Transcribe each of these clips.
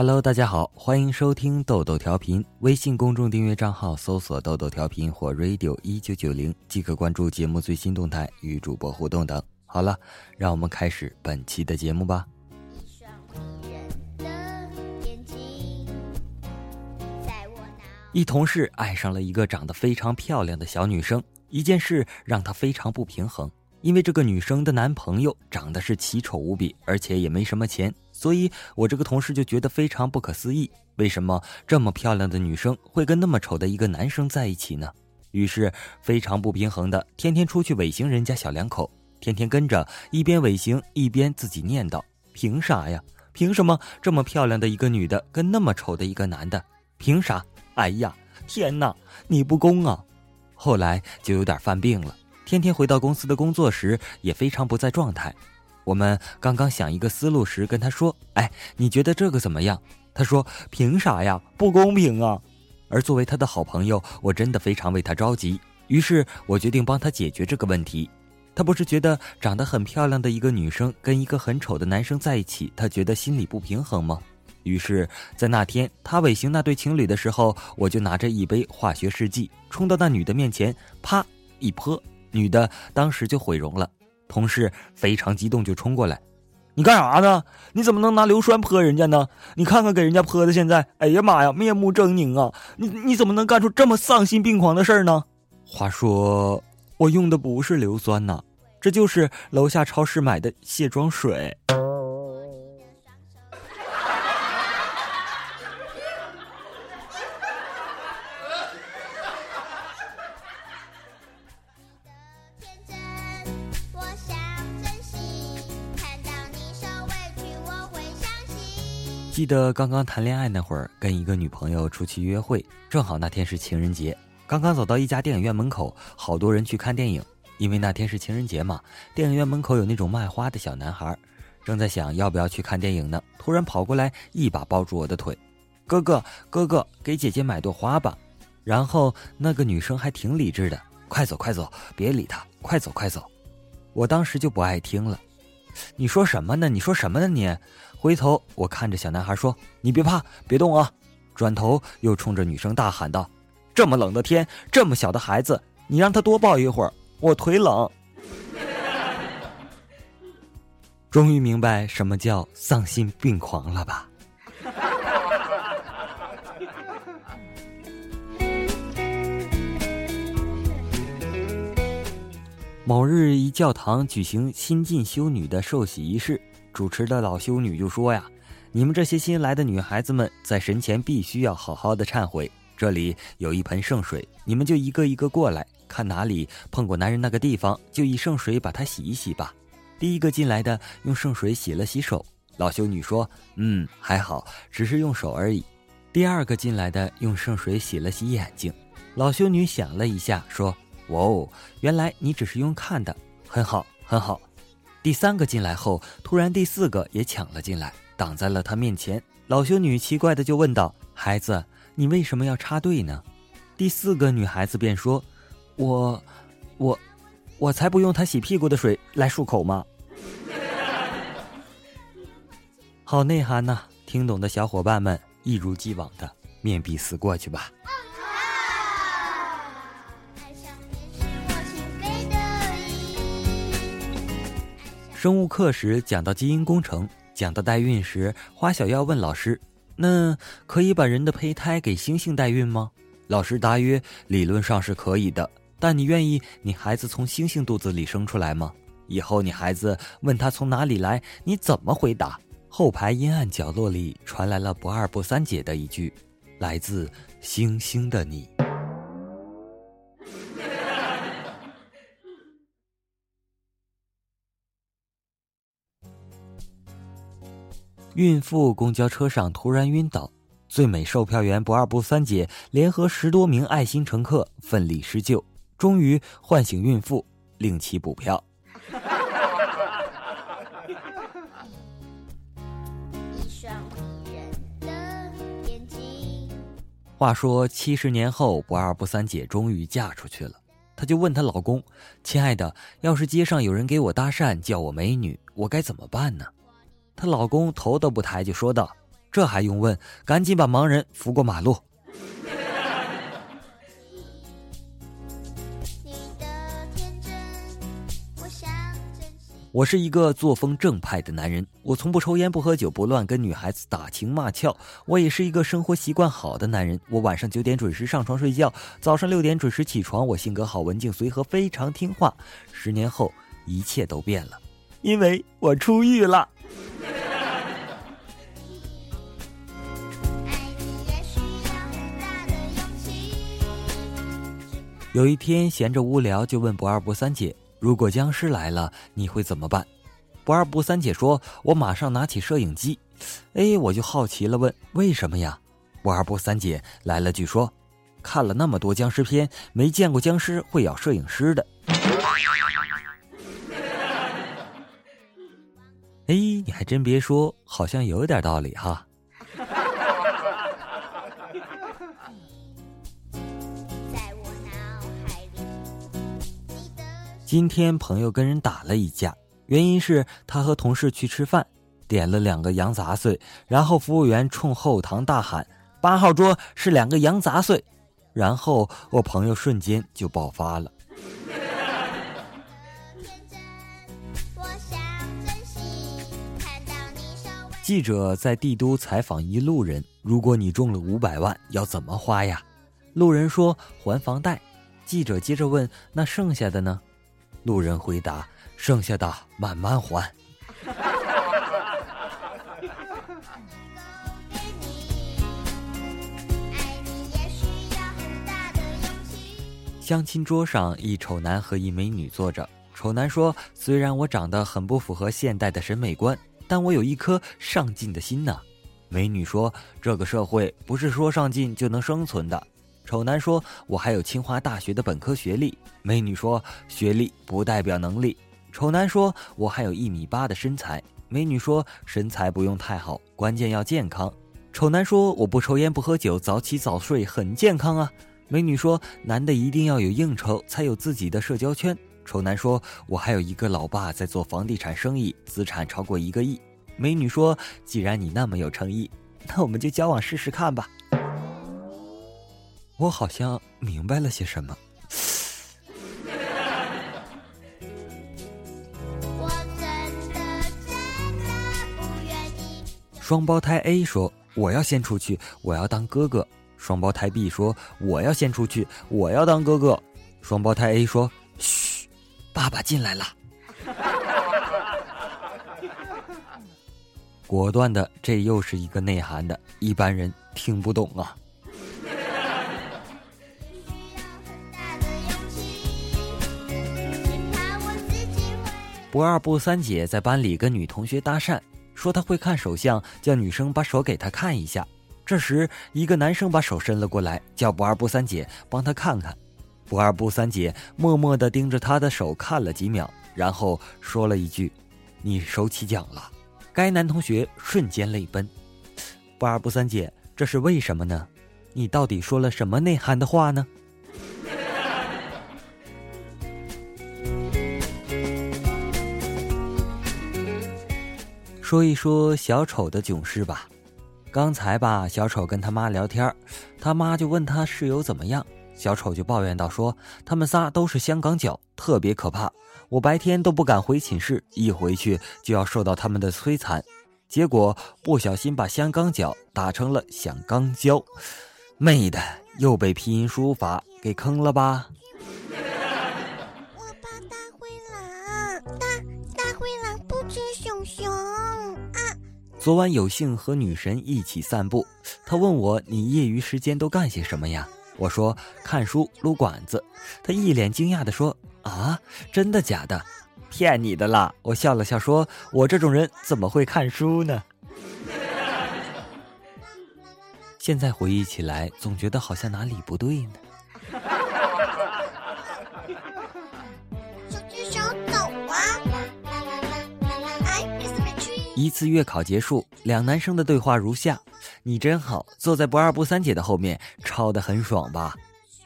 Hello，大家好，欢迎收听豆豆调频。微信公众订阅账号搜索“豆豆调频”或 “radio 一九九零”，即可关注节目最新动态与主播互动等。好了，让我们开始本期的节目吧。一同事爱上了一个长得非常漂亮的小女生，一件事让他非常不平衡。因为这个女生的男朋友长得是奇丑无比，而且也没什么钱，所以我这个同事就觉得非常不可思议：为什么这么漂亮的女生会跟那么丑的一个男生在一起呢？于是非常不平衡的，天天出去尾行人家小两口，天天跟着一边尾行一边自己念叨：凭啥呀？凭什么这么漂亮的一个女的跟那么丑的一个男的？凭啥？哎呀，天哪！你不公啊！后来就有点犯病了。天天回到公司的工作时也非常不在状态。我们刚刚想一个思路时，跟他说：“哎，你觉得这个怎么样？”他说：“凭啥呀？不公平啊！”而作为他的好朋友，我真的非常为他着急。于是我决定帮他解决这个问题。他不是觉得长得很漂亮的一个女生跟一个很丑的男生在一起，他觉得心里不平衡吗？于是，在那天他尾行那对情侣的时候，我就拿着一杯化学试剂冲到那女的面前，啪一泼。女的当时就毁容了，同事非常激动，就冲过来：“你干啥呢？你怎么能拿硫酸泼人家呢？你看看给人家泼的，现在，哎呀妈呀，面目狰狞啊！你你怎么能干出这么丧心病狂的事儿呢？”话说，我用的不是硫酸呐，这就是楼下超市买的卸妆水。得刚刚谈恋爱那会儿，跟一个女朋友出去约会，正好那天是情人节。刚刚走到一家电影院门口，好多人去看电影。因为那天是情人节嘛，电影院门口有那种卖花的小男孩，正在想要不要去看电影呢。突然跑过来，一把抱住我的腿：“哥哥，哥哥，给姐姐买朵花吧。”然后那个女生还挺理智的：“快走，快走，别理他，快走，快走。”我当时就不爱听了：“你说什么呢？你说什么呢？你？”回头我看着小男孩说：“你别怕，别动啊！”转头又冲着女生大喊道：“这么冷的天，这么小的孩子，你让他多抱一会儿，我腿冷。”终于明白什么叫丧心病狂了吧？某日，一教堂举行新晋修女的受洗仪式。主持的老修女就说呀：“你们这些新来的女孩子们，在神前必须要好好的忏悔。这里有一盆圣水，你们就一个一个过来，看哪里碰过男人那个地方，就以圣水把它洗一洗吧。”第一个进来的用圣水洗了洗手，老修女说：“嗯，还好，只是用手而已。”第二个进来的用圣水洗了洗眼睛，老修女想了一下说：“哦，原来你只是用看的，很好，很好。”第三个进来后，突然第四个也抢了进来，挡在了他面前。老修女奇怪的就问道：“孩子，你为什么要插队呢？”第四个女孩子便说：“我，我，我才不用他洗屁股的水来漱口吗？”好内涵呐！听懂的小伙伴们，一如既往的面壁思过去吧。生物课时讲到基因工程，讲到代孕时，花小药问老师：“那可以把人的胚胎给猩猩代孕吗？”老师答曰：“理论上是可以的，但你愿意你孩子从猩猩肚子里生出来吗？以后你孩子问他从哪里来，你怎么回答？”后排阴暗角落里传来了不二不三姐的一句：“来自星星的你。”孕妇公交车上突然晕倒，最美售票员不二不三姐联合十多名爱心乘客奋力施救，终于唤醒孕妇，令其补票。话说七十年后，不二不三姐终于嫁出去了，她就问她老公：“亲爱的，要是街上有人给我搭讪，叫我美女，我该怎么办呢？”她老公头都不抬就说道：“这还用问？赶紧把盲人扶过马路。我是一个作风正派的男人，我从不抽烟不喝酒不乱跟女孩子打情骂俏。我也是一个生活习惯好的男人，我晚上九点准时上床睡觉，早上六点准时起床。我性格好，文静随和，非常听话。十年后，一切都变了，因为我出狱了。有一天闲着无聊，就问不二不三姐。如果僵尸来了，你会怎么办？不二不三姐说：“我马上拿起摄影机。”哎，我就好奇了，问：“为什么呀？”不二不三姐来了句说：“看了那么多僵尸片，没见过僵尸会咬摄影师的。”哎，你还真别说，好像有点道理哈。今天朋友跟人打了一架，原因是他和同事去吃饭，点了两个羊杂碎，然后服务员冲后堂大喊：“八号桌是两个羊杂碎。”然后我朋友瞬间就爆发了。记者在帝都采访一路人：“如果你中了五百万，要怎么花呀？”路人说：“还房贷。”记者接着问：“那剩下的呢？”路人回答：“剩下的慢慢还。”相亲桌上，一丑男和一美女坐着。丑男说：“虽然我长得很不符合现代的审美观，但我有一颗上进的心呢。”美女说：“这个社会不是说上进就能生存的。”丑男说：“我还有清华大学的本科学历。”美女说：“学历不代表能力。”丑男说：“我还有一米八的身材。”美女说：“身材不用太好，关键要健康。”丑男说：“我不抽烟不喝酒，早起早睡，很健康啊。”美女说：“男的一定要有应酬，才有自己的社交圈。”丑男说：“我还有一个老爸在做房地产生意，资产超过一个亿。”美女说：“既然你那么有诚意，那我们就交往试试看吧。”我好像明白了些什么。双胞胎 A 说：“我要先出去，我要当哥哥。”双胞胎 B 说：“我要先出去，我要当哥哥。”双胞胎 A 说：“嘘，爸爸进来了。”果断的，这又是一个内涵的，一般人听不懂啊。不二不三姐在班里跟女同学搭讪，说她会看手相，叫女生把手给她看一下。这时，一个男生把手伸了过来，叫不二不三姐帮他看看。不二不三姐默默的盯着他的手看了几秒，然后说了一句：“你手起奖了。”该男同学瞬间泪奔。不二不三姐，这是为什么呢？你到底说了什么内涵的话呢？说一说小丑的囧事吧。刚才吧，小丑跟他妈聊天，他妈就问他室友怎么样，小丑就抱怨道：“说他们仨都是香港脚，特别可怕。我白天都不敢回寝室，一回去就要受到他们的摧残。结果不小心把香港脚打成了响钢胶，妹的又被拼音输入法给坑了吧？”我怕大灰狼，大大灰狼不吃熊熊啊昨晚有幸和女神一起散步，她问我：“你业余时间都干些什么呀？”我说：“看书、撸管子。”他一脸惊讶地说：“啊，真的假的？骗你的啦！”我笑了笑说：“我这种人怎么会看书呢？” 现在回忆起来，总觉得好像哪里不对呢。一次月考结束，两男生的对话如下：你真好，坐在不二不三姐的后面，抄得很爽吧？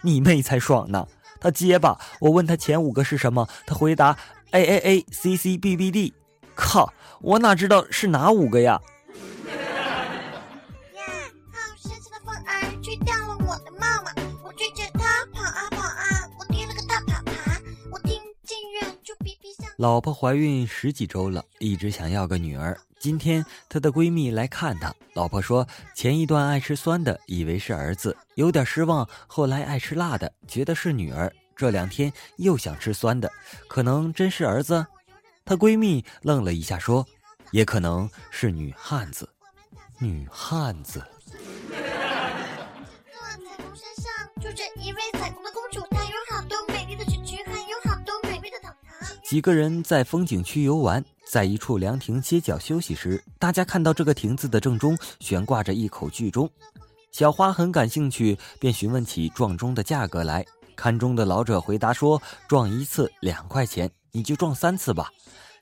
你妹才爽呢！他结巴，我问他前五个是什么，他回答 A A A C C B B D。靠，我哪知道是哪五个呀？老婆怀孕十几周了，一直想要个女儿，今天她的闺蜜来看她，老婆说前一段爱吃酸的，以为是儿子，有点失望。后来爱吃辣的，觉得是女儿。这两天又想吃酸的，可能真是儿子。她闺蜜愣了一下，说：“也可能是女汉子，女汉子。”山上住着一位彩虹的公主，她有好多美丽的裙裙，还有好多美味的糖糖。几个人在风景区游玩，在一处凉亭歇脚休息时，大家看到这个亭子的正中悬挂着一口巨钟。小花很感兴趣，便询问起撞钟的价格来。看钟的老者回答说：“撞一次两块钱，你就撞三次吧。”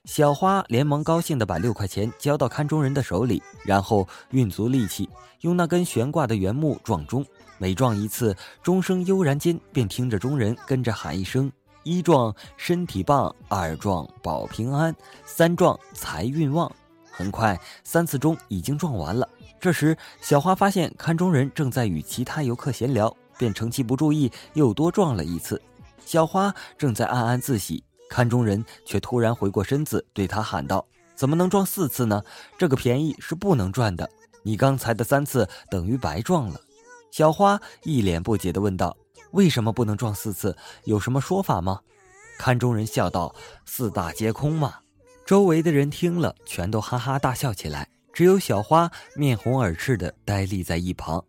小花连忙高兴地把六块钱交到看钟人的手里，然后运足力气，用那根悬挂的圆木撞钟。每撞一次，钟声悠然间便听着钟人跟着喊一声：“一撞身体棒，二撞保平安，三撞财运旺。”很快，三次钟已经撞完了。这时，小花发现看钟人正在与其他游客闲聊，便趁其不注意又多撞了一次。小花正在暗暗自喜，看钟人却突然回过身子对他喊道：“怎么能撞四次呢？这个便宜是不能赚的。你刚才的三次等于白撞了。”小花一脸不解地问道：“为什么不能撞四次？有什么说法吗？”看中人笑道：“四大皆空嘛。”周围的人听了，全都哈哈大笑起来，只有小花面红耳赤地呆立在一旁。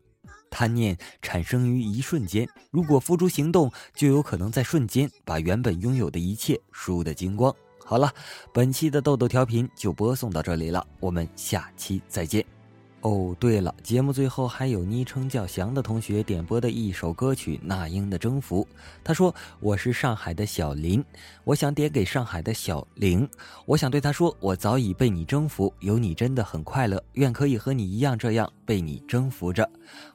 贪念产生于一瞬间，如果付诸行动，就有可能在瞬间把原本拥有的一切输得精光。好了，本期的豆豆调频就播送到这里了，我们下期再见。哦，对了，节目最后还有昵称叫翔的同学点播的一首歌曲《那英的征服》。他说：“我是上海的小林，我想点给上海的小玲。我想对他说，我早已被你征服，有你真的很快乐，愿可以和你一样这样被你征服着。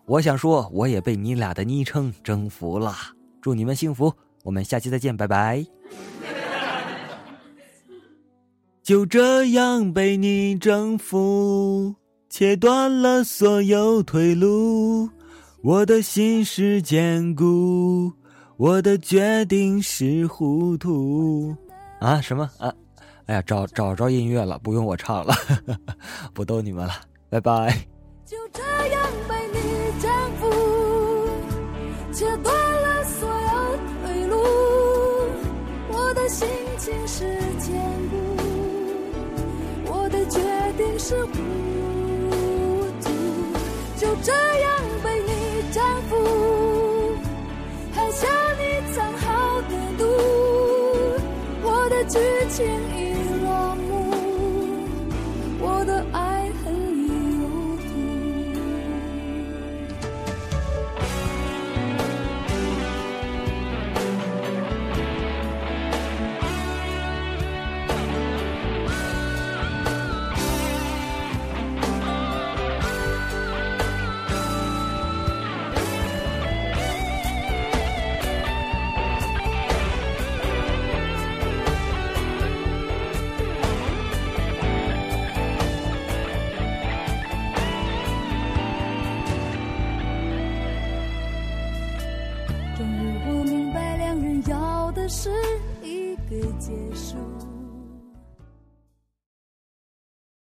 我想说，我也被你俩的昵称征服了。祝你们幸福，我们下期再见，拜拜。就这样被你征服。”切断了所有退路，我的心是坚固，我的决定是糊涂。啊什么啊？哎呀，找找着音乐了，不用我唱了，不逗你们了，拜拜。就这样被你征服，切断了所有退路，我的心情是坚固，我的决定是糊。就这样被你征服，喝下你藏好的毒，我的剧情已。